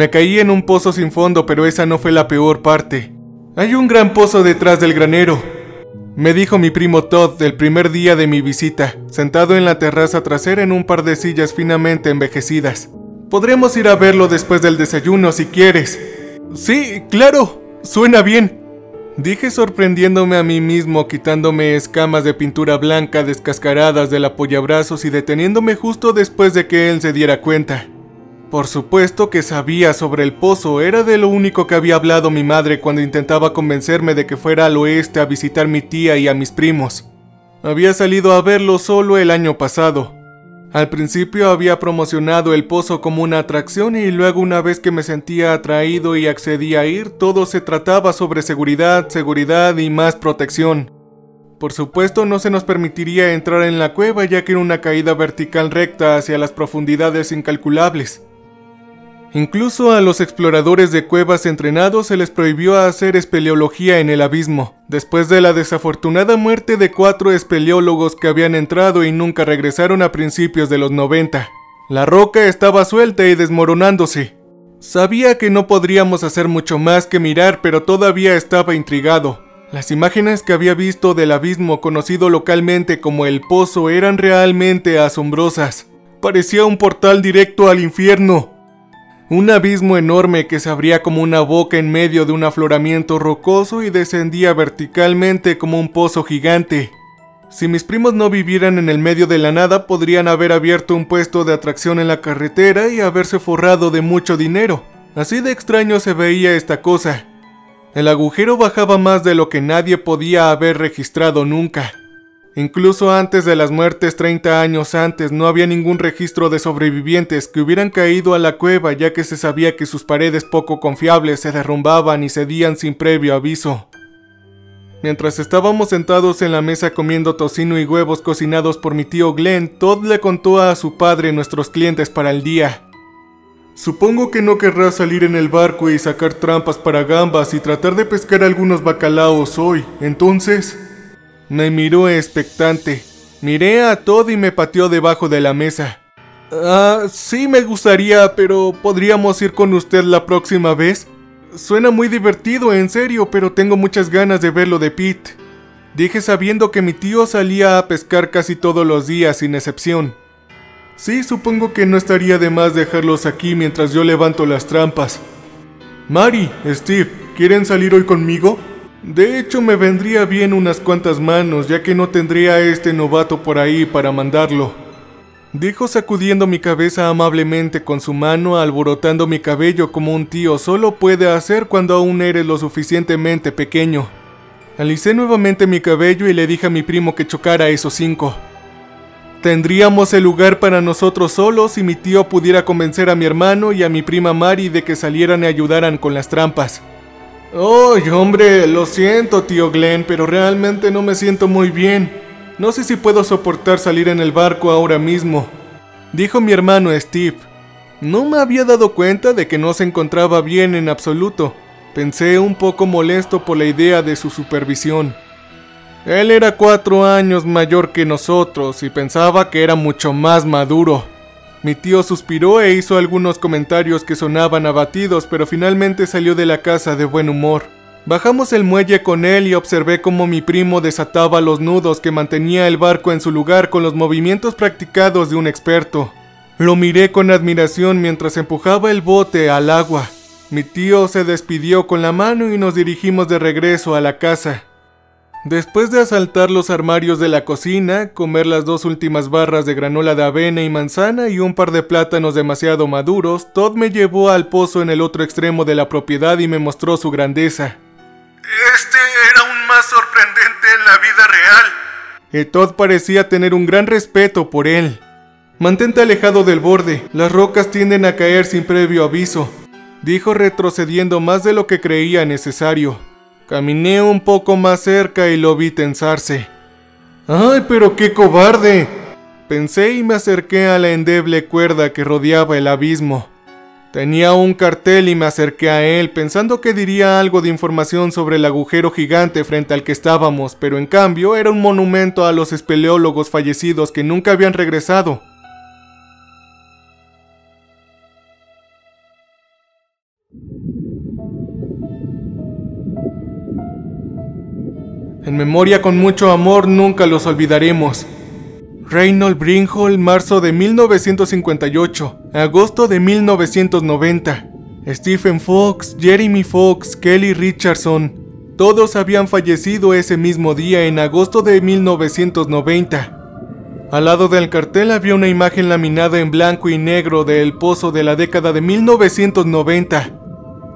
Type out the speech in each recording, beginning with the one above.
Me caí en un pozo sin fondo, pero esa no fue la peor parte. Hay un gran pozo detrás del granero, me dijo mi primo Todd el primer día de mi visita, sentado en la terraza trasera en un par de sillas finamente envejecidas. Podremos ir a verlo después del desayuno si quieres. Sí, claro, suena bien. Dije sorprendiéndome a mí mismo, quitándome escamas de pintura blanca descascaradas del apoyabrazos y deteniéndome justo después de que él se diera cuenta. Por supuesto que sabía sobre el pozo, era de lo único que había hablado mi madre cuando intentaba convencerme de que fuera al oeste a visitar mi tía y a mis primos. Había salido a verlo solo el año pasado. Al principio había promocionado el pozo como una atracción y luego una vez que me sentía atraído y accedí a ir, todo se trataba sobre seguridad, seguridad y más protección. Por supuesto no se nos permitiría entrar en la cueva ya que era una caída vertical recta hacia las profundidades incalculables. Incluso a los exploradores de cuevas entrenados se les prohibió hacer espeleología en el abismo, después de la desafortunada muerte de cuatro espeleólogos que habían entrado y nunca regresaron a principios de los 90. La roca estaba suelta y desmoronándose. Sabía que no podríamos hacer mucho más que mirar, pero todavía estaba intrigado. Las imágenes que había visto del abismo conocido localmente como el Pozo eran realmente asombrosas. Parecía un portal directo al infierno. Un abismo enorme que se abría como una boca en medio de un afloramiento rocoso y descendía verticalmente como un pozo gigante. Si mis primos no vivieran en el medio de la nada, podrían haber abierto un puesto de atracción en la carretera y haberse forrado de mucho dinero. Así de extraño se veía esta cosa. El agujero bajaba más de lo que nadie podía haber registrado nunca. Incluso antes de las muertes 30 años antes no había ningún registro de sobrevivientes que hubieran caído a la cueva ya que se sabía que sus paredes poco confiables se derrumbaban y cedían sin previo aviso. Mientras estábamos sentados en la mesa comiendo tocino y huevos cocinados por mi tío Glenn, Todd le contó a su padre nuestros clientes para el día. Supongo que no querrás salir en el barco y sacar trampas para gambas y tratar de pescar algunos bacalaos hoy, entonces... Me miró expectante. Miré a Todd y me pateó debajo de la mesa. Ah, sí me gustaría, pero ¿podríamos ir con usted la próxima vez? Suena muy divertido, en serio, pero tengo muchas ganas de verlo de Pete. Dije sabiendo que mi tío salía a pescar casi todos los días, sin excepción. Sí, supongo que no estaría de más dejarlos aquí mientras yo levanto las trampas. Mari, Steve, ¿quieren salir hoy conmigo? De hecho, me vendría bien unas cuantas manos, ya que no tendría a este novato por ahí para mandarlo. Dijo sacudiendo mi cabeza amablemente con su mano, alborotando mi cabello como un tío solo puede hacer cuando aún eres lo suficientemente pequeño. Alicé nuevamente mi cabello y le dije a mi primo que chocara esos cinco. Tendríamos el lugar para nosotros solos si mi tío pudiera convencer a mi hermano y a mi prima Mari de que salieran y ayudaran con las trampas. Oh, hombre, lo siento, tío Glenn, pero realmente no me siento muy bien. No sé si puedo soportar salir en el barco ahora mismo, dijo mi hermano Steve. No me había dado cuenta de que no se encontraba bien en absoluto. Pensé un poco molesto por la idea de su supervisión. Él era cuatro años mayor que nosotros y pensaba que era mucho más maduro. Mi tío suspiró e hizo algunos comentarios que sonaban abatidos, pero finalmente salió de la casa de buen humor. Bajamos el muelle con él y observé cómo mi primo desataba los nudos que mantenía el barco en su lugar con los movimientos practicados de un experto. Lo miré con admiración mientras empujaba el bote al agua. Mi tío se despidió con la mano y nos dirigimos de regreso a la casa. Después de asaltar los armarios de la cocina, comer las dos últimas barras de granola de avena y manzana y un par de plátanos demasiado maduros, Todd me llevó al pozo en el otro extremo de la propiedad y me mostró su grandeza. Este era aún más sorprendente en la vida real. Y Todd parecía tener un gran respeto por él. Mantente alejado del borde, las rocas tienden a caer sin previo aviso, dijo retrocediendo más de lo que creía necesario. Caminé un poco más cerca y lo vi tensarse. ¡Ay, pero qué cobarde! Pensé y me acerqué a la endeble cuerda que rodeaba el abismo. Tenía un cartel y me acerqué a él pensando que diría algo de información sobre el agujero gigante frente al que estábamos, pero en cambio era un monumento a los espeleólogos fallecidos que nunca habían regresado. En memoria con mucho amor nunca los olvidaremos. Reynold Brinhall, marzo de 1958, agosto de 1990. Stephen Fox, Jeremy Fox, Kelly Richardson, todos habían fallecido ese mismo día en agosto de 1990. Al lado del cartel había una imagen laminada en blanco y negro del pozo de la década de 1990.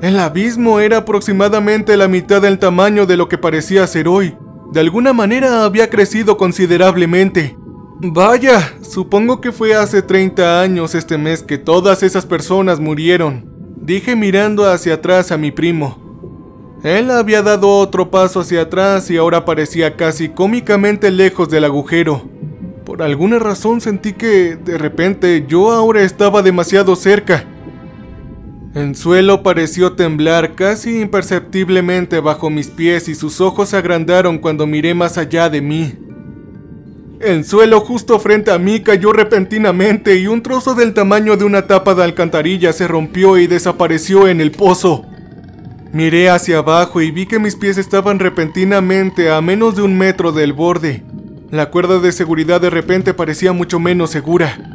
El abismo era aproximadamente la mitad del tamaño de lo que parecía ser hoy. De alguna manera había crecido considerablemente. Vaya, supongo que fue hace 30 años este mes que todas esas personas murieron, dije mirando hacia atrás a mi primo. Él había dado otro paso hacia atrás y ahora parecía casi cómicamente lejos del agujero. Por alguna razón sentí que, de repente, yo ahora estaba demasiado cerca. El suelo pareció temblar casi imperceptiblemente bajo mis pies y sus ojos se agrandaron cuando miré más allá de mí. El suelo justo frente a mí cayó repentinamente y un trozo del tamaño de una tapa de alcantarilla se rompió y desapareció en el pozo. Miré hacia abajo y vi que mis pies estaban repentinamente a menos de un metro del borde. La cuerda de seguridad de repente parecía mucho menos segura.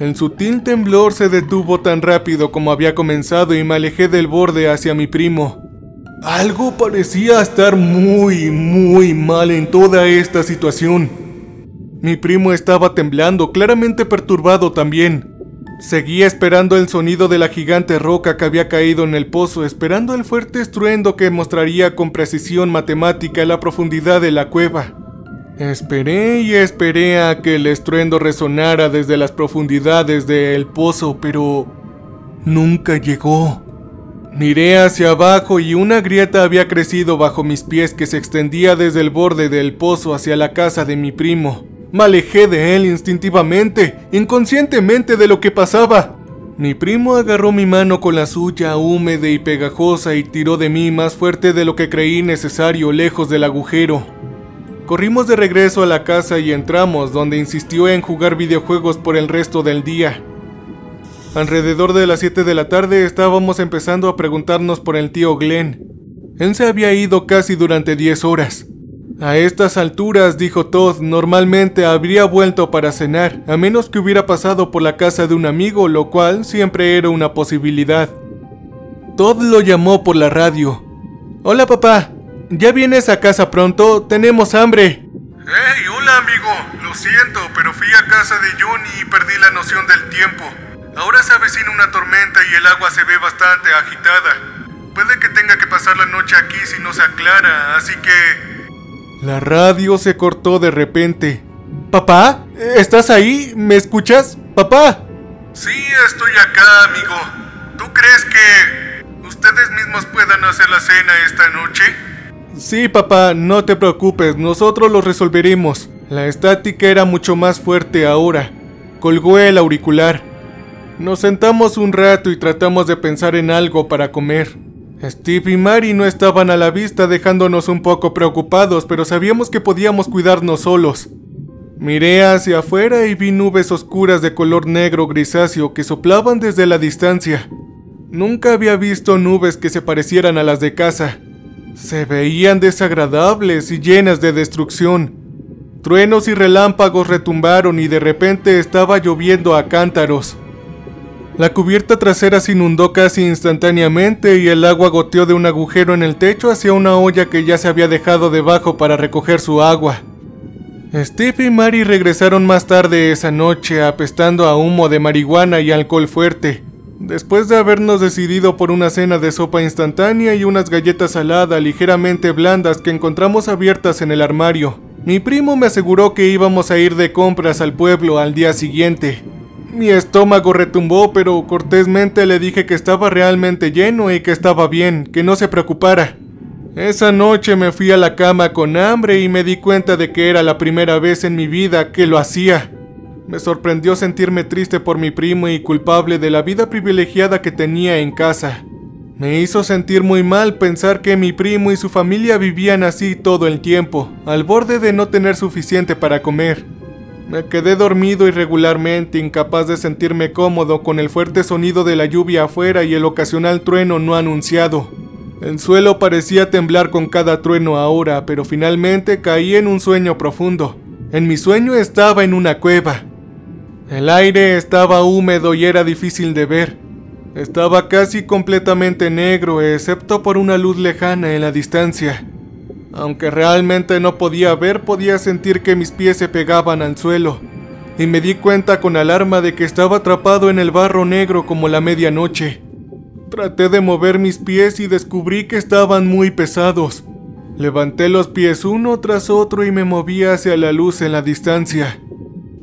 El sutil temblor se detuvo tan rápido como había comenzado y me alejé del borde hacia mi primo. Algo parecía estar muy, muy mal en toda esta situación. Mi primo estaba temblando, claramente perturbado también. Seguía esperando el sonido de la gigante roca que había caído en el pozo, esperando el fuerte estruendo que mostraría con precisión matemática la profundidad de la cueva. Esperé y esperé a que el estruendo resonara desde las profundidades del pozo, pero nunca llegó. Miré hacia abajo y una grieta había crecido bajo mis pies que se extendía desde el borde del pozo hacia la casa de mi primo. Me alejé de él instintivamente, inconscientemente de lo que pasaba. Mi primo agarró mi mano con la suya húmeda y pegajosa y tiró de mí más fuerte de lo que creí necesario lejos del agujero. Corrimos de regreso a la casa y entramos, donde insistió en jugar videojuegos por el resto del día. Alrededor de las 7 de la tarde estábamos empezando a preguntarnos por el tío Glenn. Él se había ido casi durante 10 horas. A estas alturas, dijo Todd, normalmente habría vuelto para cenar, a menos que hubiera pasado por la casa de un amigo, lo cual siempre era una posibilidad. Todd lo llamó por la radio. Hola papá, ¿Ya vienes a casa pronto? Tenemos hambre. ¡Hey, hola amigo! Lo siento, pero fui a casa de Johnny y perdí la noción del tiempo. Ahora se avecina una tormenta y el agua se ve bastante agitada. Puede que tenga que pasar la noche aquí si no se aclara, así que... La radio se cortó de repente. ¿Papá? ¿Estás ahí? ¿Me escuchas? ¿Papá? Sí, estoy acá, amigo. ¿Tú crees que ustedes mismos puedan hacer la cena esta noche? Sí, papá, no te preocupes, nosotros lo resolveremos. La estática era mucho más fuerte ahora. Colgó el auricular. Nos sentamos un rato y tratamos de pensar en algo para comer. Steve y Mary no estaban a la vista dejándonos un poco preocupados, pero sabíamos que podíamos cuidarnos solos. Miré hacia afuera y vi nubes oscuras de color negro grisáceo que soplaban desde la distancia. Nunca había visto nubes que se parecieran a las de casa. Se veían desagradables y llenas de destrucción. Truenos y relámpagos retumbaron y de repente estaba lloviendo a cántaros. La cubierta trasera se inundó casi instantáneamente y el agua goteó de un agujero en el techo hacia una olla que ya se había dejado debajo para recoger su agua. Steve y Mary regresaron más tarde esa noche apestando a humo de marihuana y alcohol fuerte. Después de habernos decidido por una cena de sopa instantánea y unas galletas saladas ligeramente blandas que encontramos abiertas en el armario, mi primo me aseguró que íbamos a ir de compras al pueblo al día siguiente. Mi estómago retumbó, pero cortésmente le dije que estaba realmente lleno y que estaba bien, que no se preocupara. Esa noche me fui a la cama con hambre y me di cuenta de que era la primera vez en mi vida que lo hacía. Me sorprendió sentirme triste por mi primo y culpable de la vida privilegiada que tenía en casa. Me hizo sentir muy mal pensar que mi primo y su familia vivían así todo el tiempo, al borde de no tener suficiente para comer. Me quedé dormido irregularmente, incapaz de sentirme cómodo con el fuerte sonido de la lluvia afuera y el ocasional trueno no anunciado. El suelo parecía temblar con cada trueno ahora, pero finalmente caí en un sueño profundo. En mi sueño estaba en una cueva. El aire estaba húmedo y era difícil de ver. Estaba casi completamente negro, excepto por una luz lejana en la distancia. Aunque realmente no podía ver, podía sentir que mis pies se pegaban al suelo. Y me di cuenta con alarma de que estaba atrapado en el barro negro como la medianoche. Traté de mover mis pies y descubrí que estaban muy pesados. Levanté los pies uno tras otro y me moví hacia la luz en la distancia.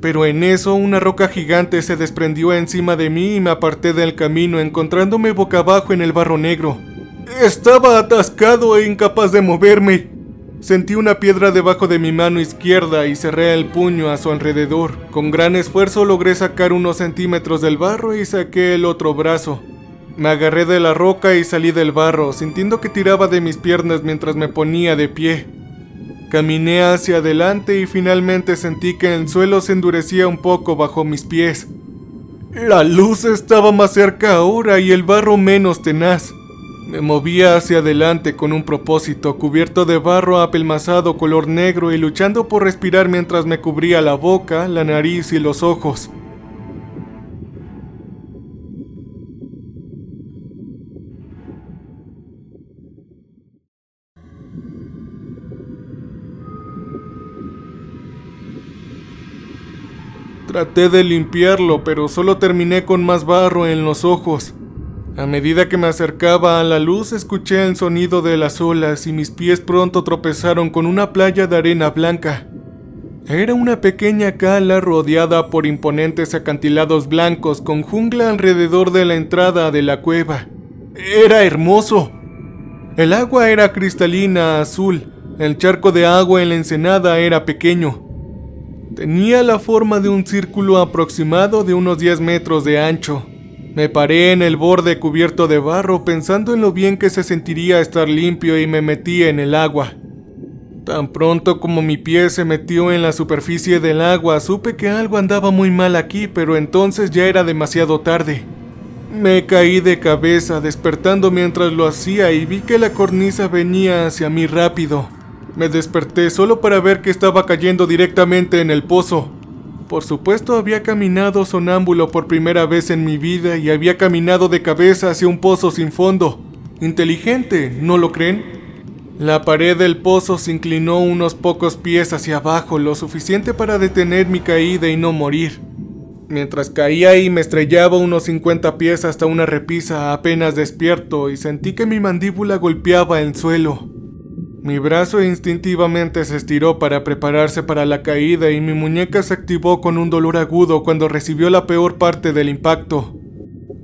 Pero en eso una roca gigante se desprendió encima de mí y me aparté del camino encontrándome boca abajo en el barro negro. Estaba atascado e incapaz de moverme. Sentí una piedra debajo de mi mano izquierda y cerré el puño a su alrededor. Con gran esfuerzo logré sacar unos centímetros del barro y saqué el otro brazo. Me agarré de la roca y salí del barro, sintiendo que tiraba de mis piernas mientras me ponía de pie. Caminé hacia adelante y finalmente sentí que el suelo se endurecía un poco bajo mis pies. La luz estaba más cerca ahora y el barro menos tenaz. Me movía hacia adelante con un propósito, cubierto de barro apelmazado color negro y luchando por respirar mientras me cubría la boca, la nariz y los ojos. Traté de limpiarlo, pero solo terminé con más barro en los ojos. A medida que me acercaba a la luz, escuché el sonido de las olas y mis pies pronto tropezaron con una playa de arena blanca. Era una pequeña cala rodeada por imponentes acantilados blancos con jungla alrededor de la entrada de la cueva. Era hermoso. El agua era cristalina azul, el charco de agua en la ensenada era pequeño. Tenía la forma de un círculo aproximado de unos 10 metros de ancho. Me paré en el borde cubierto de barro pensando en lo bien que se sentiría estar limpio y me metí en el agua. Tan pronto como mi pie se metió en la superficie del agua, supe que algo andaba muy mal aquí, pero entonces ya era demasiado tarde. Me caí de cabeza, despertando mientras lo hacía y vi que la cornisa venía hacia mí rápido. Me desperté solo para ver que estaba cayendo directamente en el pozo. Por supuesto había caminado sonámbulo por primera vez en mi vida y había caminado de cabeza hacia un pozo sin fondo. Inteligente, ¿no lo creen? La pared del pozo se inclinó unos pocos pies hacia abajo, lo suficiente para detener mi caída y no morir. Mientras caía y me estrellaba unos 50 pies hasta una repisa apenas despierto y sentí que mi mandíbula golpeaba el suelo. Mi brazo instintivamente se estiró para prepararse para la caída y mi muñeca se activó con un dolor agudo cuando recibió la peor parte del impacto.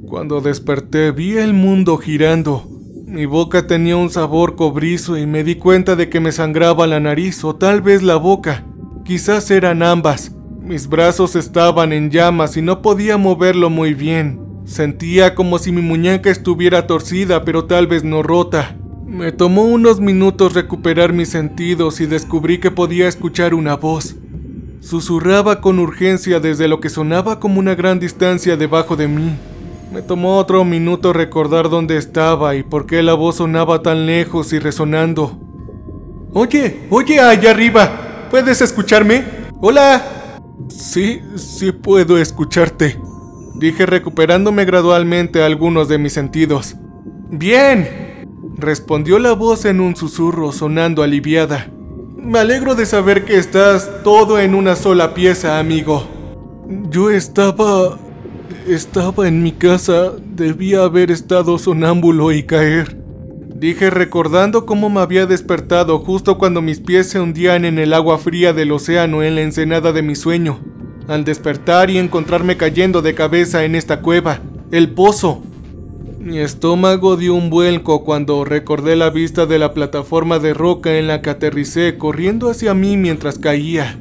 Cuando desperté vi el mundo girando. Mi boca tenía un sabor cobrizo y me di cuenta de que me sangraba la nariz o tal vez la boca. Quizás eran ambas. Mis brazos estaban en llamas y no podía moverlo muy bien. Sentía como si mi muñeca estuviera torcida pero tal vez no rota. Me tomó unos minutos recuperar mis sentidos y descubrí que podía escuchar una voz. Susurraba con urgencia desde lo que sonaba como una gran distancia debajo de mí. Me tomó otro minuto recordar dónde estaba y por qué la voz sonaba tan lejos y resonando. Oye, oye, allá arriba, ¿puedes escucharme? Hola. Sí, sí puedo escucharte, dije recuperándome gradualmente algunos de mis sentidos. Bien, respondió la voz en un susurro sonando aliviada. Me alegro de saber que estás todo en una sola pieza, amigo. Yo estaba... estaba en mi casa. Debía haber estado sonámbulo y caer. Dije recordando cómo me había despertado justo cuando mis pies se hundían en el agua fría del océano en la ensenada de mi sueño. Al despertar y encontrarme cayendo de cabeza en esta cueva, el pozo, mi estómago dio un vuelco cuando recordé la vista de la plataforma de roca en la que aterricé corriendo hacia mí mientras caía.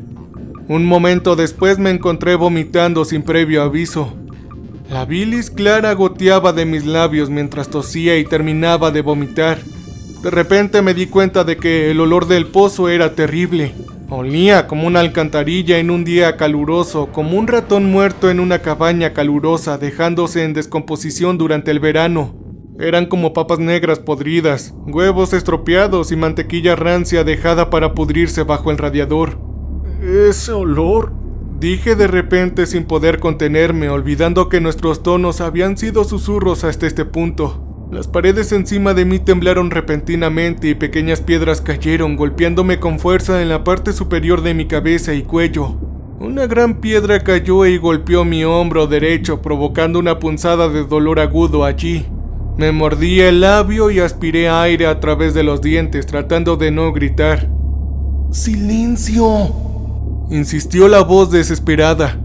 Un momento después me encontré vomitando sin previo aviso. La bilis clara goteaba de mis labios mientras tosía y terminaba de vomitar. De repente me di cuenta de que el olor del pozo era terrible. Olía como una alcantarilla en un día caluroso, como un ratón muerto en una cabaña calurosa, dejándose en descomposición durante el verano. Eran como papas negras podridas, huevos estropeados y mantequilla rancia dejada para pudrirse bajo el radiador. Ese olor, dije de repente sin poder contenerme, olvidando que nuestros tonos habían sido susurros hasta este punto. Las paredes encima de mí temblaron repentinamente y pequeñas piedras cayeron, golpeándome con fuerza en la parte superior de mi cabeza y cuello. Una gran piedra cayó y golpeó mi hombro derecho, provocando una punzada de dolor agudo allí. Me mordí el labio y aspiré aire a través de los dientes, tratando de no gritar. ¡Silencio! insistió la voz desesperada.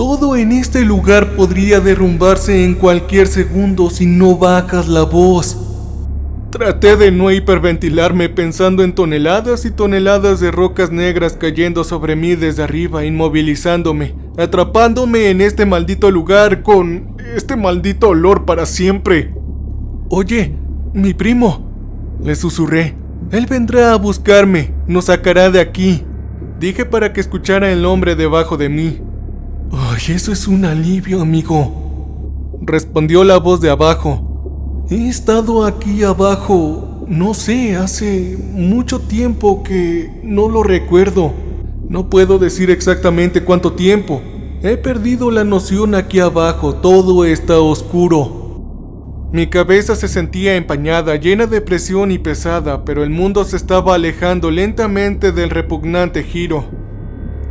Todo en este lugar podría derrumbarse en cualquier segundo si no bajas la voz. Traté de no hiperventilarme pensando en toneladas y toneladas de rocas negras cayendo sobre mí desde arriba, inmovilizándome, atrapándome en este maldito lugar con este maldito olor para siempre. Oye, mi primo, le susurré. Él vendrá a buscarme, nos sacará de aquí. Dije para que escuchara el hombre debajo de mí. Ay, eso es un alivio, amigo. Respondió la voz de abajo. He estado aquí abajo, no sé, hace mucho tiempo que no lo recuerdo. No puedo decir exactamente cuánto tiempo. He perdido la noción aquí abajo, todo está oscuro. Mi cabeza se sentía empañada, llena de presión y pesada, pero el mundo se estaba alejando lentamente del repugnante giro.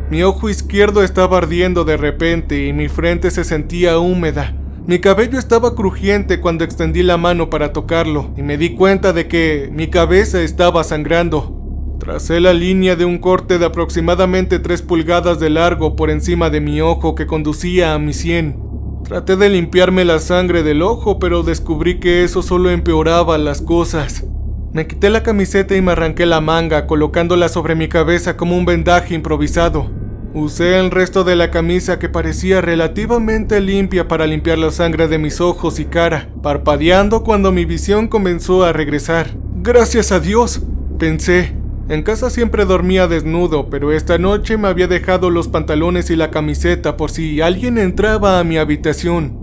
Mi ojo izquierdo estaba ardiendo de repente y mi frente se sentía húmeda. Mi cabello estaba crujiente cuando extendí la mano para tocarlo y me di cuenta de que mi cabeza estaba sangrando. Tracé la línea de un corte de aproximadamente 3 pulgadas de largo por encima de mi ojo que conducía a mi sien. Traté de limpiarme la sangre del ojo, pero descubrí que eso solo empeoraba las cosas. Me quité la camiseta y me arranqué la manga, colocándola sobre mi cabeza como un vendaje improvisado. Usé el resto de la camisa que parecía relativamente limpia para limpiar la sangre de mis ojos y cara, parpadeando cuando mi visión comenzó a regresar. Gracias a Dios, pensé. En casa siempre dormía desnudo, pero esta noche me había dejado los pantalones y la camiseta por si alguien entraba a mi habitación.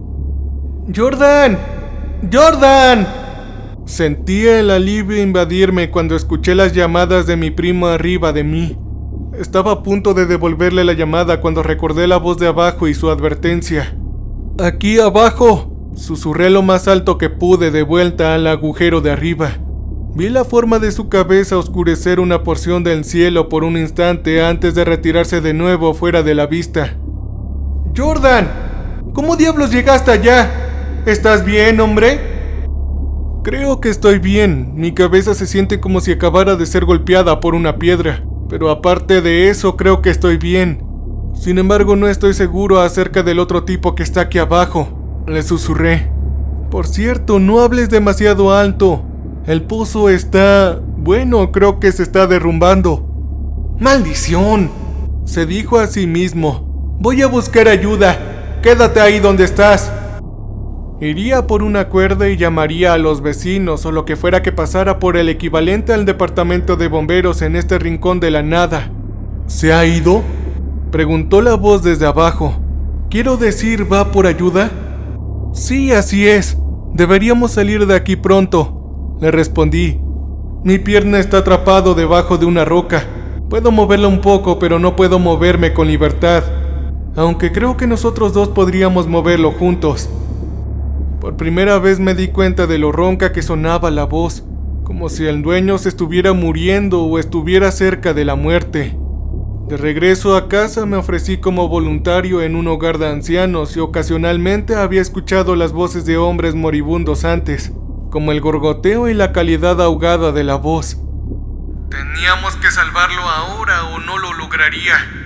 ¡Jordan! ¡Jordan! Sentía el alivio invadirme cuando escuché las llamadas de mi primo arriba de mí. Estaba a punto de devolverle la llamada cuando recordé la voz de abajo y su advertencia. Aquí abajo, susurré lo más alto que pude de vuelta al agujero de arriba. Vi la forma de su cabeza oscurecer una porción del cielo por un instante antes de retirarse de nuevo fuera de la vista. Jordan, ¿cómo diablos llegaste allá? ¿Estás bien, hombre? Creo que estoy bien. Mi cabeza se siente como si acabara de ser golpeada por una piedra. Pero aparte de eso, creo que estoy bien. Sin embargo, no estoy seguro acerca del otro tipo que está aquí abajo. Le susurré. Por cierto, no hables demasiado alto. El pozo está... bueno, creo que se está derrumbando. ¡Maldición! Se dijo a sí mismo. Voy a buscar ayuda. Quédate ahí donde estás. Iría por una cuerda y llamaría a los vecinos o lo que fuera que pasara por el equivalente al departamento de bomberos en este rincón de la nada. ¿Se ha ido? Preguntó la voz desde abajo. Quiero decir, ¿va por ayuda? Sí, así es. Deberíamos salir de aquí pronto. Le respondí. Mi pierna está atrapado debajo de una roca. Puedo moverla un poco, pero no puedo moverme con libertad. Aunque creo que nosotros dos podríamos moverlo juntos. Por primera vez me di cuenta de lo ronca que sonaba la voz, como si el dueño se estuviera muriendo o estuviera cerca de la muerte. De regreso a casa me ofrecí como voluntario en un hogar de ancianos y ocasionalmente había escuchado las voces de hombres moribundos antes como el gorgoteo y la calidad ahogada de la voz. Teníamos que salvarlo ahora o no lo lograría.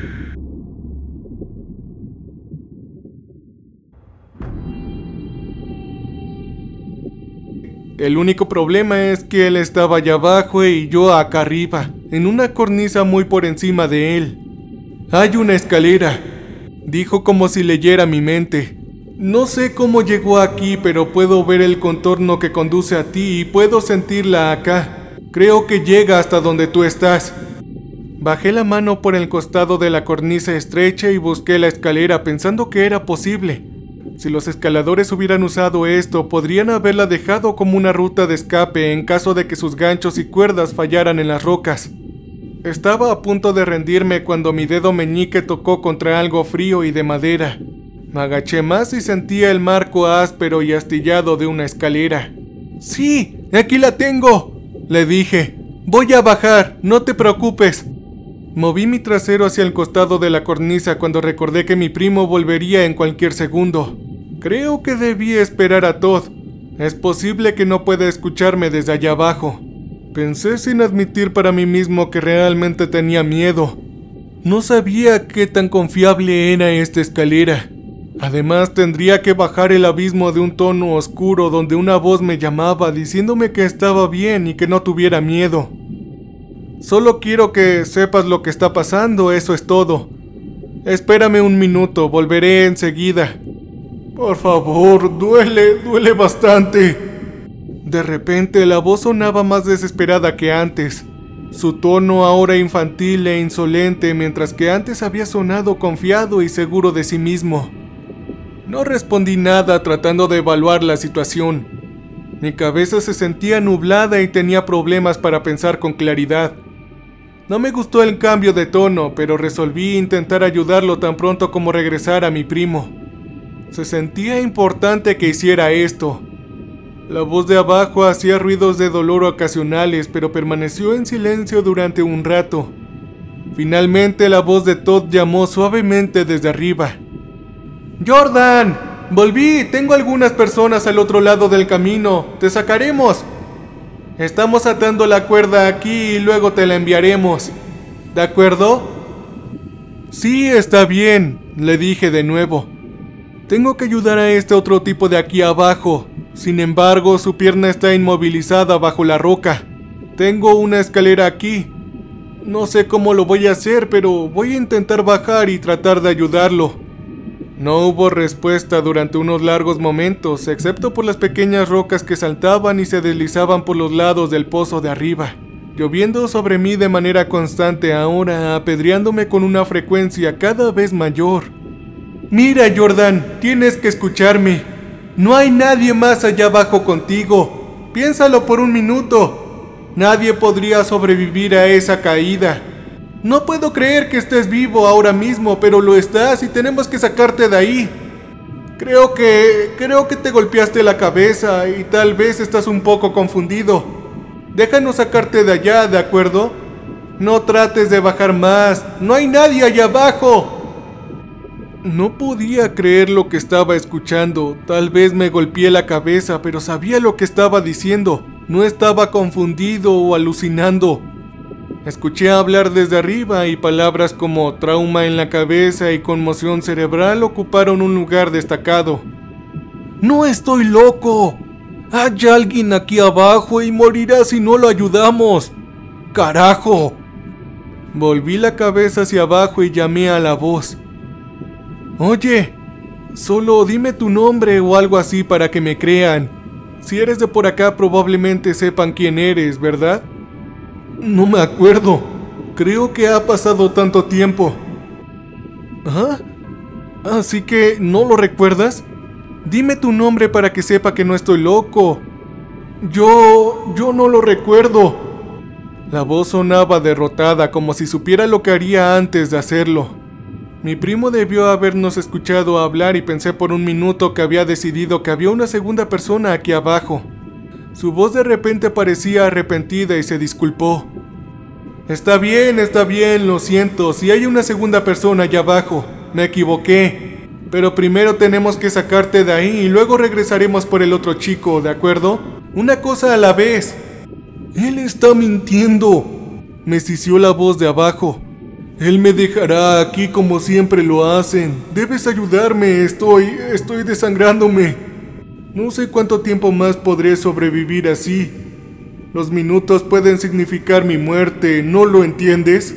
El único problema es que él estaba allá abajo y yo acá arriba, en una cornisa muy por encima de él. Hay una escalera, dijo como si leyera mi mente. No sé cómo llegó aquí, pero puedo ver el contorno que conduce a ti y puedo sentirla acá. Creo que llega hasta donde tú estás. Bajé la mano por el costado de la cornisa estrecha y busqué la escalera pensando que era posible. Si los escaladores hubieran usado esto, podrían haberla dejado como una ruta de escape en caso de que sus ganchos y cuerdas fallaran en las rocas. Estaba a punto de rendirme cuando mi dedo meñique tocó contra algo frío y de madera. Me agaché más y sentía el marco áspero y astillado de una escalera. Sí, aquí la tengo, le dije. Voy a bajar, no te preocupes. Moví mi trasero hacia el costado de la cornisa cuando recordé que mi primo volvería en cualquier segundo. Creo que debí esperar a Todd. Es posible que no pueda escucharme desde allá abajo. Pensé sin admitir para mí mismo que realmente tenía miedo. No sabía qué tan confiable era esta escalera. Además tendría que bajar el abismo de un tono oscuro donde una voz me llamaba diciéndome que estaba bien y que no tuviera miedo. Solo quiero que sepas lo que está pasando, eso es todo. Espérame un minuto, volveré enseguida. Por favor, duele, duele bastante. De repente la voz sonaba más desesperada que antes. Su tono ahora infantil e insolente, mientras que antes había sonado confiado y seguro de sí mismo. No respondí nada tratando de evaluar la situación. Mi cabeza se sentía nublada y tenía problemas para pensar con claridad. No me gustó el cambio de tono, pero resolví intentar ayudarlo tan pronto como regresara mi primo. Se sentía importante que hiciera esto. La voz de abajo hacía ruidos de dolor ocasionales, pero permaneció en silencio durante un rato. Finalmente la voz de Todd llamó suavemente desde arriba. Jordan, volví, tengo algunas personas al otro lado del camino, te sacaremos. Estamos atando la cuerda aquí y luego te la enviaremos. ¿De acuerdo? Sí, está bien, le dije de nuevo. Tengo que ayudar a este otro tipo de aquí abajo. Sin embargo, su pierna está inmovilizada bajo la roca. Tengo una escalera aquí. No sé cómo lo voy a hacer, pero voy a intentar bajar y tratar de ayudarlo. No hubo respuesta durante unos largos momentos, excepto por las pequeñas rocas que saltaban y se deslizaban por los lados del pozo de arriba, lloviendo sobre mí de manera constante ahora, apedreándome con una frecuencia cada vez mayor. Mira, Jordan, tienes que escucharme. No hay nadie más allá abajo contigo. Piénsalo por un minuto. Nadie podría sobrevivir a esa caída. No puedo creer que estés vivo ahora mismo, pero lo estás y tenemos que sacarte de ahí. Creo que... creo que te golpeaste la cabeza y tal vez estás un poco confundido. Déjanos sacarte de allá, ¿de acuerdo? No trates de bajar más. No hay nadie allá abajo. No podía creer lo que estaba escuchando. Tal vez me golpeé la cabeza, pero sabía lo que estaba diciendo. No estaba confundido o alucinando. Escuché hablar desde arriba y palabras como trauma en la cabeza y conmoción cerebral ocuparon un lugar destacado. No estoy loco. Hay alguien aquí abajo y morirá si no lo ayudamos. Carajo. Volví la cabeza hacia abajo y llamé a la voz. Oye, solo dime tu nombre o algo así para que me crean. Si eres de por acá probablemente sepan quién eres, ¿verdad? No me acuerdo. Creo que ha pasado tanto tiempo. ¿Ah? Así que no lo recuerdas? Dime tu nombre para que sepa que no estoy loco. Yo... yo no lo recuerdo. La voz sonaba derrotada como si supiera lo que haría antes de hacerlo. Mi primo debió habernos escuchado hablar y pensé por un minuto que había decidido que había una segunda persona aquí abajo. Su voz de repente parecía arrepentida y se disculpó. Está bien, está bien, lo siento, si hay una segunda persona allá abajo, me equivoqué. Pero primero tenemos que sacarte de ahí y luego regresaremos por el otro chico, ¿de acuerdo? Una cosa a la vez. Él está mintiendo, me cisió la voz de abajo. Él me dejará aquí como siempre lo hacen. Debes ayudarme, estoy... estoy desangrándome. No sé cuánto tiempo más podré sobrevivir así. Los minutos pueden significar mi muerte, ¿no lo entiendes?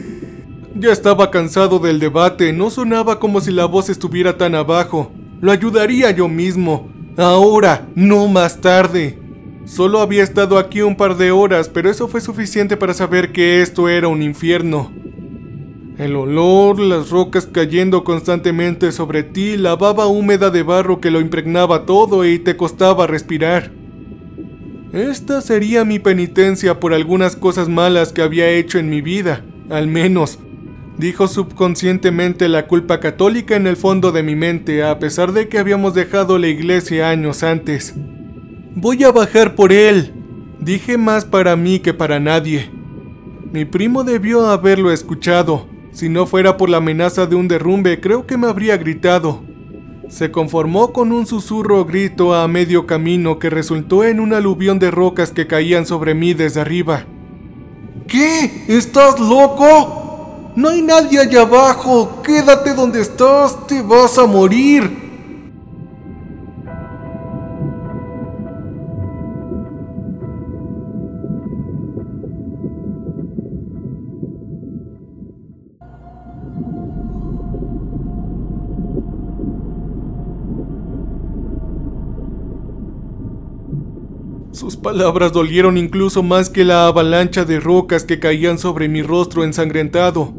Ya estaba cansado del debate, no sonaba como si la voz estuviera tan abajo. Lo ayudaría yo mismo. Ahora, no más tarde. Solo había estado aquí un par de horas, pero eso fue suficiente para saber que esto era un infierno. El olor, las rocas cayendo constantemente sobre ti, la baba húmeda de barro que lo impregnaba todo y te costaba respirar. Esta sería mi penitencia por algunas cosas malas que había hecho en mi vida, al menos. Dijo subconscientemente la culpa católica en el fondo de mi mente, a pesar de que habíamos dejado la iglesia años antes. Voy a bajar por él, dije más para mí que para nadie. Mi primo debió haberlo escuchado. Si no fuera por la amenaza de un derrumbe, creo que me habría gritado. Se conformó con un susurro grito a medio camino que resultó en un aluvión de rocas que caían sobre mí desde arriba. ¿Qué? ¿Estás loco? No hay nadie allá abajo. Quédate donde estás. Te vas a morir. Sus palabras dolieron incluso más que la avalancha de rocas que caían sobre mi rostro ensangrentado,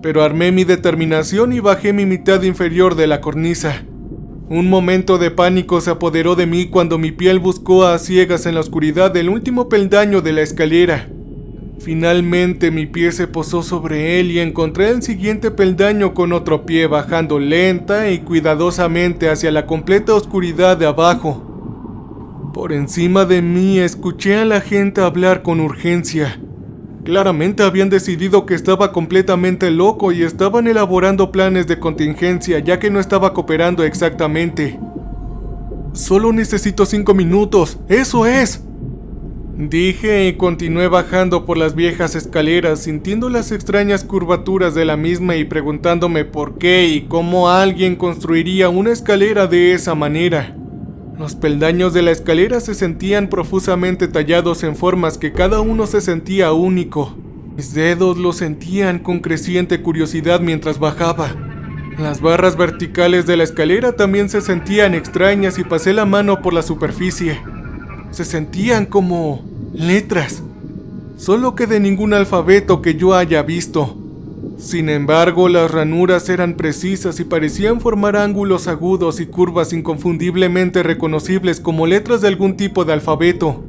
pero armé mi determinación y bajé mi mitad inferior de la cornisa. Un momento de pánico se apoderó de mí cuando mi piel buscó a ciegas en la oscuridad el último peldaño de la escalera. Finalmente mi pie se posó sobre él y encontré el siguiente peldaño con otro pie bajando lenta y cuidadosamente hacia la completa oscuridad de abajo. Por encima de mí escuché a la gente hablar con urgencia. Claramente habían decidido que estaba completamente loco y estaban elaborando planes de contingencia ya que no estaba cooperando exactamente. Solo necesito cinco minutos, eso es. Dije y continué bajando por las viejas escaleras sintiendo las extrañas curvaturas de la misma y preguntándome por qué y cómo alguien construiría una escalera de esa manera. Los peldaños de la escalera se sentían profusamente tallados en formas que cada uno se sentía único. Mis dedos lo sentían con creciente curiosidad mientras bajaba. Las barras verticales de la escalera también se sentían extrañas y pasé la mano por la superficie. Se sentían como letras, solo que de ningún alfabeto que yo haya visto. Sin embargo, las ranuras eran precisas y parecían formar ángulos agudos y curvas inconfundiblemente reconocibles como letras de algún tipo de alfabeto.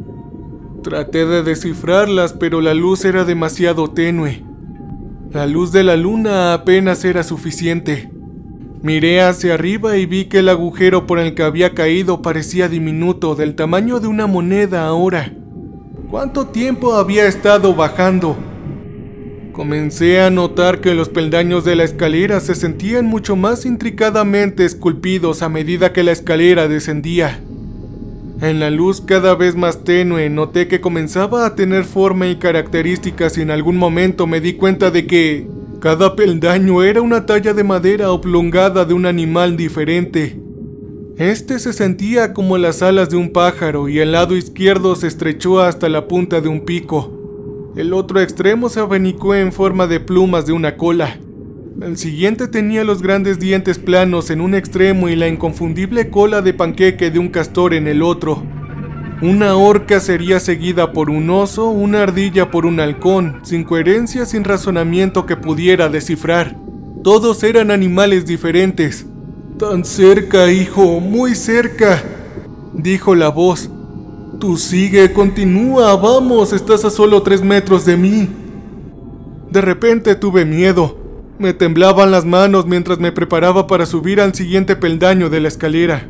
Traté de descifrarlas, pero la luz era demasiado tenue. La luz de la luna apenas era suficiente. Miré hacia arriba y vi que el agujero por el que había caído parecía diminuto, del tamaño de una moneda ahora. ¿Cuánto tiempo había estado bajando? Comencé a notar que los peldaños de la escalera se sentían mucho más intricadamente esculpidos a medida que la escalera descendía. En la luz cada vez más tenue noté que comenzaba a tener forma y características y en algún momento me di cuenta de que cada peldaño era una talla de madera oblongada de un animal diferente. Este se sentía como las alas de un pájaro y el lado izquierdo se estrechó hasta la punta de un pico. El otro extremo se abanicó en forma de plumas de una cola. El siguiente tenía los grandes dientes planos en un extremo y la inconfundible cola de panqueque de un castor en el otro. Una orca sería seguida por un oso, una ardilla por un halcón, sin coherencia, sin razonamiento que pudiera descifrar. Todos eran animales diferentes. Tan cerca, hijo, muy cerca, dijo la voz. Tú sigue, continúa, vamos, estás a solo tres metros de mí. De repente tuve miedo. Me temblaban las manos mientras me preparaba para subir al siguiente peldaño de la escalera.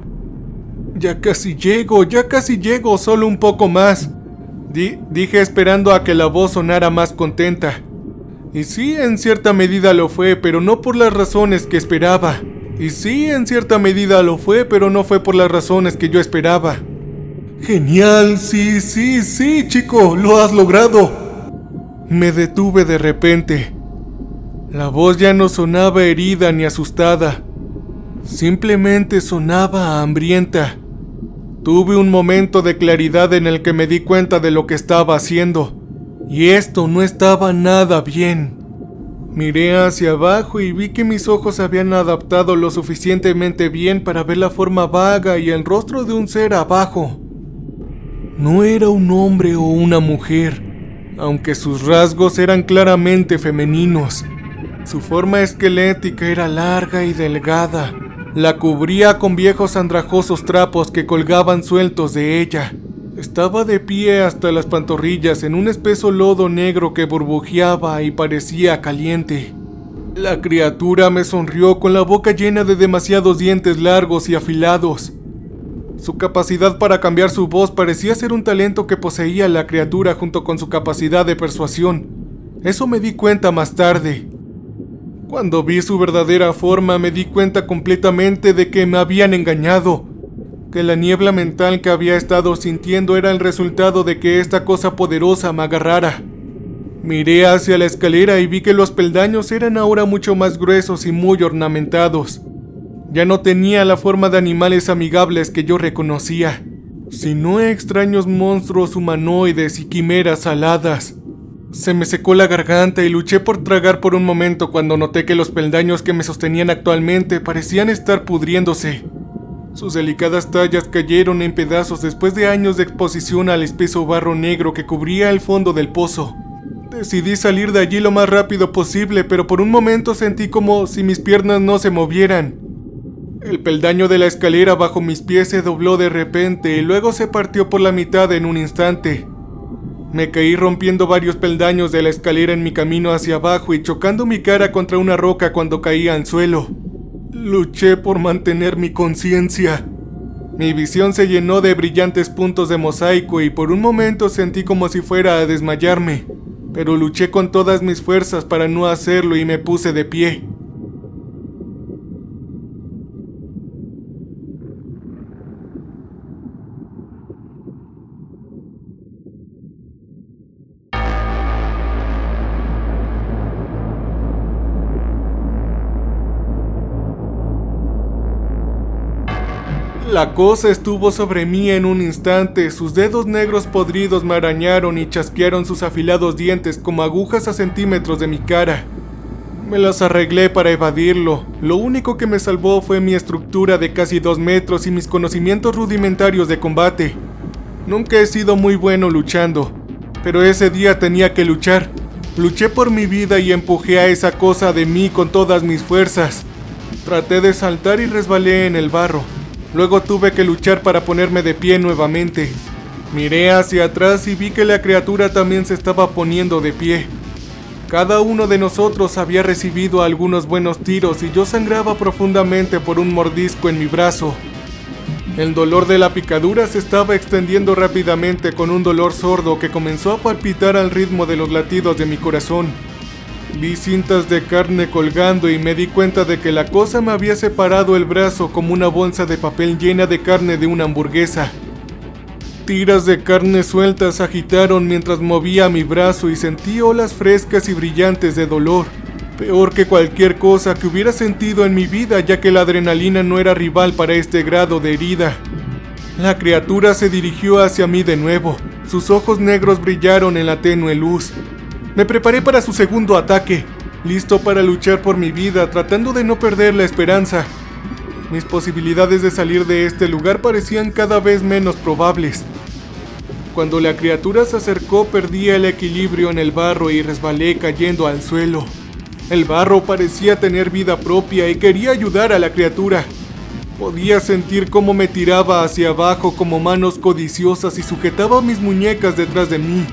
Ya casi llego, ya casi llego, solo un poco más. dije esperando a que la voz sonara más contenta. Y sí, en cierta medida lo fue, pero no por las razones que esperaba. Y sí, en cierta medida lo fue, pero no fue por las razones que yo esperaba. Genial, sí, sí, sí, chico, lo has logrado. Me detuve de repente. La voz ya no sonaba herida ni asustada. Simplemente sonaba hambrienta. Tuve un momento de claridad en el que me di cuenta de lo que estaba haciendo. Y esto no estaba nada bien. Miré hacia abajo y vi que mis ojos habían adaptado lo suficientemente bien para ver la forma vaga y el rostro de un ser abajo. No era un hombre o una mujer, aunque sus rasgos eran claramente femeninos. Su forma esquelética era larga y delgada. La cubría con viejos andrajosos trapos que colgaban sueltos de ella. Estaba de pie hasta las pantorrillas en un espeso lodo negro que burbujeaba y parecía caliente. La criatura me sonrió con la boca llena de demasiados dientes largos y afilados. Su capacidad para cambiar su voz parecía ser un talento que poseía la criatura junto con su capacidad de persuasión. Eso me di cuenta más tarde. Cuando vi su verdadera forma me di cuenta completamente de que me habían engañado, que la niebla mental que había estado sintiendo era el resultado de que esta cosa poderosa me agarrara. Miré hacia la escalera y vi que los peldaños eran ahora mucho más gruesos y muy ornamentados. Ya no tenía la forma de animales amigables que yo reconocía, sino extraños monstruos humanoides y quimeras aladas. Se me secó la garganta y luché por tragar por un momento cuando noté que los peldaños que me sostenían actualmente parecían estar pudriéndose. Sus delicadas tallas cayeron en pedazos después de años de exposición al espeso barro negro que cubría el fondo del pozo. Decidí salir de allí lo más rápido posible, pero por un momento sentí como si mis piernas no se movieran. El peldaño de la escalera bajo mis pies se dobló de repente y luego se partió por la mitad en un instante. Me caí rompiendo varios peldaños de la escalera en mi camino hacia abajo y chocando mi cara contra una roca cuando caía al suelo. Luché por mantener mi conciencia. Mi visión se llenó de brillantes puntos de mosaico y por un momento sentí como si fuera a desmayarme, pero luché con todas mis fuerzas para no hacerlo y me puse de pie. La cosa estuvo sobre mí en un instante, sus dedos negros podridos me arañaron y chasquearon sus afilados dientes como agujas a centímetros de mi cara. Me las arreglé para evadirlo, lo único que me salvó fue mi estructura de casi dos metros y mis conocimientos rudimentarios de combate. Nunca he sido muy bueno luchando, pero ese día tenía que luchar. Luché por mi vida y empujé a esa cosa de mí con todas mis fuerzas. Traté de saltar y resbalé en el barro. Luego tuve que luchar para ponerme de pie nuevamente. Miré hacia atrás y vi que la criatura también se estaba poniendo de pie. Cada uno de nosotros había recibido algunos buenos tiros y yo sangraba profundamente por un mordisco en mi brazo. El dolor de la picadura se estaba extendiendo rápidamente con un dolor sordo que comenzó a palpitar al ritmo de los latidos de mi corazón. Vi cintas de carne colgando y me di cuenta de que la cosa me había separado el brazo como una bolsa de papel llena de carne de una hamburguesa. Tiras de carne sueltas agitaron mientras movía mi brazo y sentí olas frescas y brillantes de dolor. Peor que cualquier cosa que hubiera sentido en mi vida ya que la adrenalina no era rival para este grado de herida. La criatura se dirigió hacia mí de nuevo. Sus ojos negros brillaron en la tenue luz. Me preparé para su segundo ataque, listo para luchar por mi vida, tratando de no perder la esperanza. Mis posibilidades de salir de este lugar parecían cada vez menos probables. Cuando la criatura se acercó perdí el equilibrio en el barro y resbalé cayendo al suelo. El barro parecía tener vida propia y quería ayudar a la criatura. Podía sentir cómo me tiraba hacia abajo como manos codiciosas y sujetaba mis muñecas detrás de mí.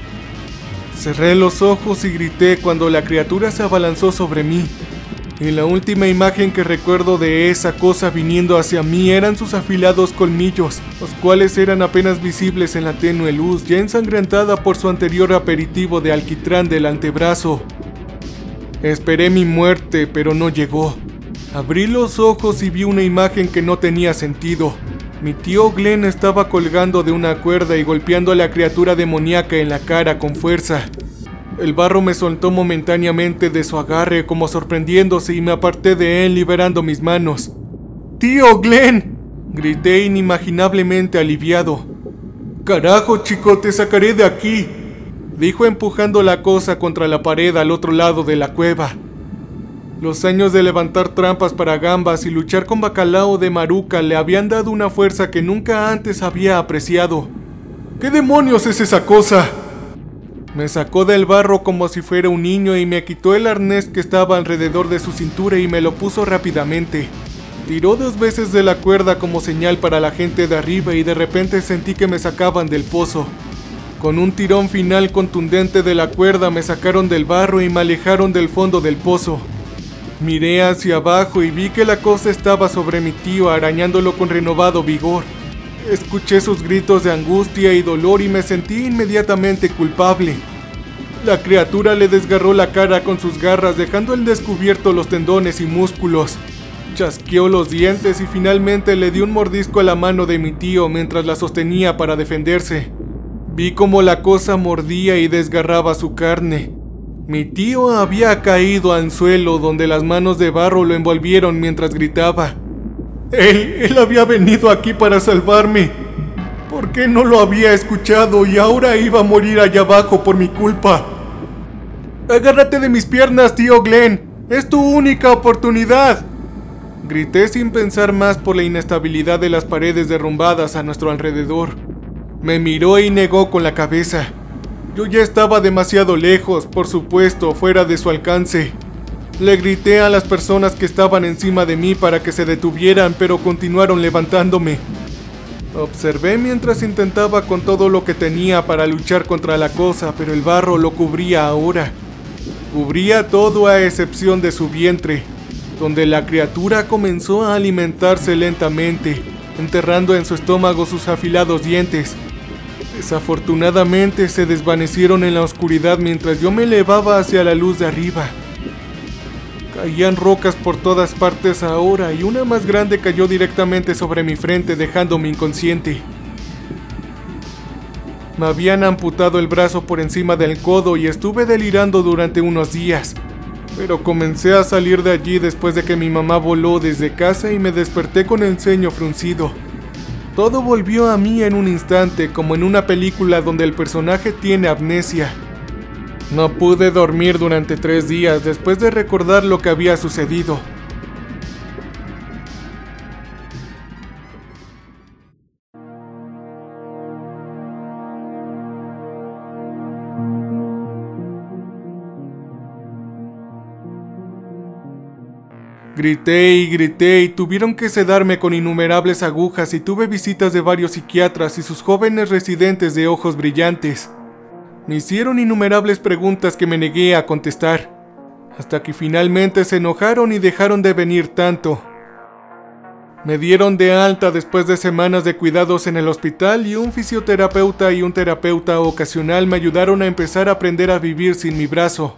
Cerré los ojos y grité cuando la criatura se abalanzó sobre mí. Y la última imagen que recuerdo de esa cosa viniendo hacia mí eran sus afilados colmillos, los cuales eran apenas visibles en la tenue luz, ya ensangrentada por su anterior aperitivo de alquitrán del antebrazo. Esperé mi muerte, pero no llegó. Abrí los ojos y vi una imagen que no tenía sentido. Mi tío Glenn estaba colgando de una cuerda y golpeando a la criatura demoníaca en la cara con fuerza. El barro me soltó momentáneamente de su agarre como sorprendiéndose y me aparté de él liberando mis manos. ¡Tío Glenn! grité inimaginablemente aliviado. Carajo, chico, te sacaré de aquí, dijo empujando la cosa contra la pared al otro lado de la cueva. Los años de levantar trampas para gambas y luchar con bacalao de maruca le habían dado una fuerza que nunca antes había apreciado. ¿Qué demonios es esa cosa? Me sacó del barro como si fuera un niño y me quitó el arnés que estaba alrededor de su cintura y me lo puso rápidamente. Tiró dos veces de la cuerda como señal para la gente de arriba y de repente sentí que me sacaban del pozo. Con un tirón final contundente de la cuerda me sacaron del barro y me alejaron del fondo del pozo. Miré hacia abajo y vi que la cosa estaba sobre mi tío arañándolo con renovado vigor. Escuché sus gritos de angustia y dolor y me sentí inmediatamente culpable. La criatura le desgarró la cara con sus garras dejando al descubierto los tendones y músculos. Chasqueó los dientes y finalmente le dio un mordisco a la mano de mi tío mientras la sostenía para defenderse. Vi cómo la cosa mordía y desgarraba su carne. Mi tío había caído al suelo donde las manos de barro lo envolvieron mientras gritaba. Él, él había venido aquí para salvarme. ¿Por qué no lo había escuchado y ahora iba a morir allá abajo por mi culpa? Agárrate de mis piernas, tío Glenn. Es tu única oportunidad. Grité sin pensar más por la inestabilidad de las paredes derrumbadas a nuestro alrededor. Me miró y negó con la cabeza. Yo ya estaba demasiado lejos, por supuesto, fuera de su alcance. Le grité a las personas que estaban encima de mí para que se detuvieran, pero continuaron levantándome. Observé mientras intentaba con todo lo que tenía para luchar contra la cosa, pero el barro lo cubría ahora. Cubría todo a excepción de su vientre, donde la criatura comenzó a alimentarse lentamente, enterrando en su estómago sus afilados dientes. Desafortunadamente se desvanecieron en la oscuridad mientras yo me elevaba hacia la luz de arriba. Caían rocas por todas partes ahora y una más grande cayó directamente sobre mi frente dejándome inconsciente. Me habían amputado el brazo por encima del codo y estuve delirando durante unos días. Pero comencé a salir de allí después de que mi mamá voló desde casa y me desperté con el ceño fruncido. Todo volvió a mí en un instante, como en una película donde el personaje tiene amnesia. No pude dormir durante tres días después de recordar lo que había sucedido. Grité y grité y tuvieron que sedarme con innumerables agujas y tuve visitas de varios psiquiatras y sus jóvenes residentes de ojos brillantes. Me hicieron innumerables preguntas que me negué a contestar, hasta que finalmente se enojaron y dejaron de venir tanto. Me dieron de alta después de semanas de cuidados en el hospital y un fisioterapeuta y un terapeuta ocasional me ayudaron a empezar a aprender a vivir sin mi brazo.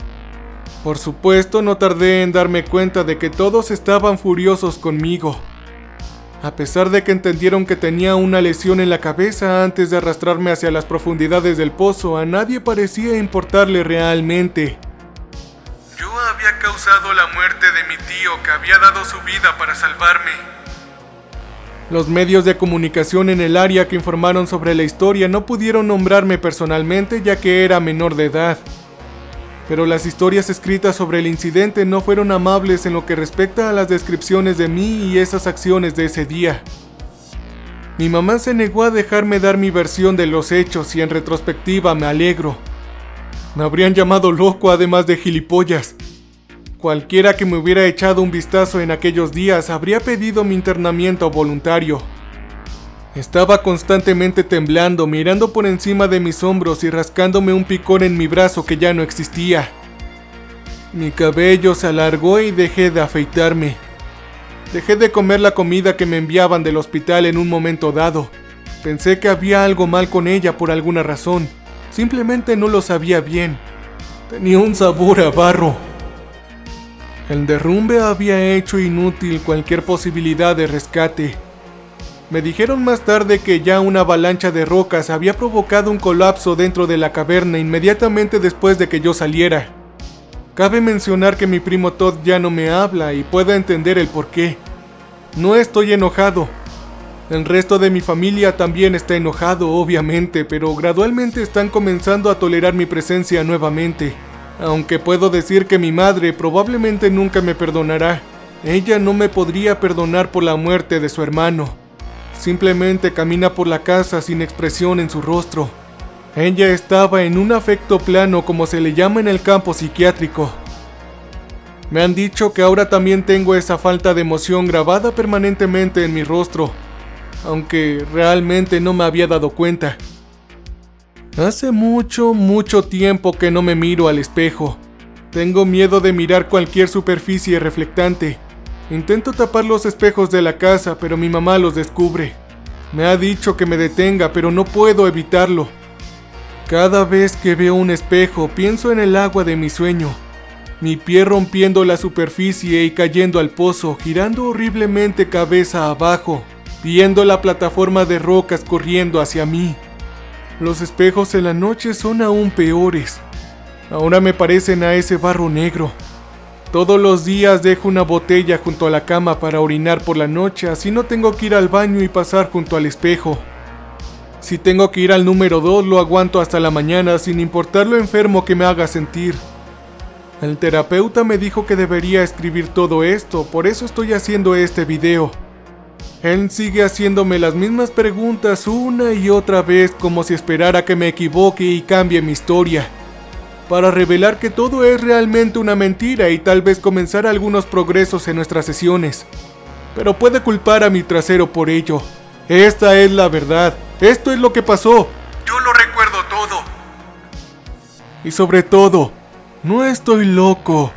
Por supuesto, no tardé en darme cuenta de que todos estaban furiosos conmigo. A pesar de que entendieron que tenía una lesión en la cabeza antes de arrastrarme hacia las profundidades del pozo, a nadie parecía importarle realmente. Yo había causado la muerte de mi tío que había dado su vida para salvarme. Los medios de comunicación en el área que informaron sobre la historia no pudieron nombrarme personalmente ya que era menor de edad pero las historias escritas sobre el incidente no fueron amables en lo que respecta a las descripciones de mí y esas acciones de ese día. Mi mamá se negó a dejarme dar mi versión de los hechos y en retrospectiva me alegro. Me habrían llamado loco además de gilipollas. Cualquiera que me hubiera echado un vistazo en aquellos días habría pedido mi internamiento voluntario. Estaba constantemente temblando, mirando por encima de mis hombros y rascándome un picor en mi brazo que ya no existía. Mi cabello se alargó y dejé de afeitarme. Dejé de comer la comida que me enviaban del hospital en un momento dado. Pensé que había algo mal con ella por alguna razón. Simplemente no lo sabía bien. Tenía un sabor a barro. El derrumbe había hecho inútil cualquier posibilidad de rescate. Me dijeron más tarde que ya una avalancha de rocas había provocado un colapso dentro de la caverna inmediatamente después de que yo saliera. Cabe mencionar que mi primo Todd ya no me habla y puedo entender el por qué. No estoy enojado. El resto de mi familia también está enojado, obviamente, pero gradualmente están comenzando a tolerar mi presencia nuevamente. Aunque puedo decir que mi madre probablemente nunca me perdonará. Ella no me podría perdonar por la muerte de su hermano. Simplemente camina por la casa sin expresión en su rostro. Ella estaba en un afecto plano como se le llama en el campo psiquiátrico. Me han dicho que ahora también tengo esa falta de emoción grabada permanentemente en mi rostro, aunque realmente no me había dado cuenta. Hace mucho, mucho tiempo que no me miro al espejo. Tengo miedo de mirar cualquier superficie reflectante. Intento tapar los espejos de la casa, pero mi mamá los descubre. Me ha dicho que me detenga, pero no puedo evitarlo. Cada vez que veo un espejo, pienso en el agua de mi sueño. Mi pie rompiendo la superficie y cayendo al pozo, girando horriblemente cabeza abajo, viendo la plataforma de rocas corriendo hacia mí. Los espejos en la noche son aún peores. Ahora me parecen a ese barro negro. Todos los días dejo una botella junto a la cama para orinar por la noche, así no tengo que ir al baño y pasar junto al espejo. Si tengo que ir al número 2, lo aguanto hasta la mañana sin importar lo enfermo que me haga sentir. El terapeuta me dijo que debería escribir todo esto, por eso estoy haciendo este video. Él sigue haciéndome las mismas preguntas una y otra vez como si esperara que me equivoque y cambie mi historia, para revelar que todo es realmente una mentira y tal vez comenzar algunos progresos en nuestras sesiones. Pero puede culpar a mi trasero por ello. Esta es la verdad. Esto es lo que pasó. Yo lo recuerdo todo. Y sobre todo, no estoy loco.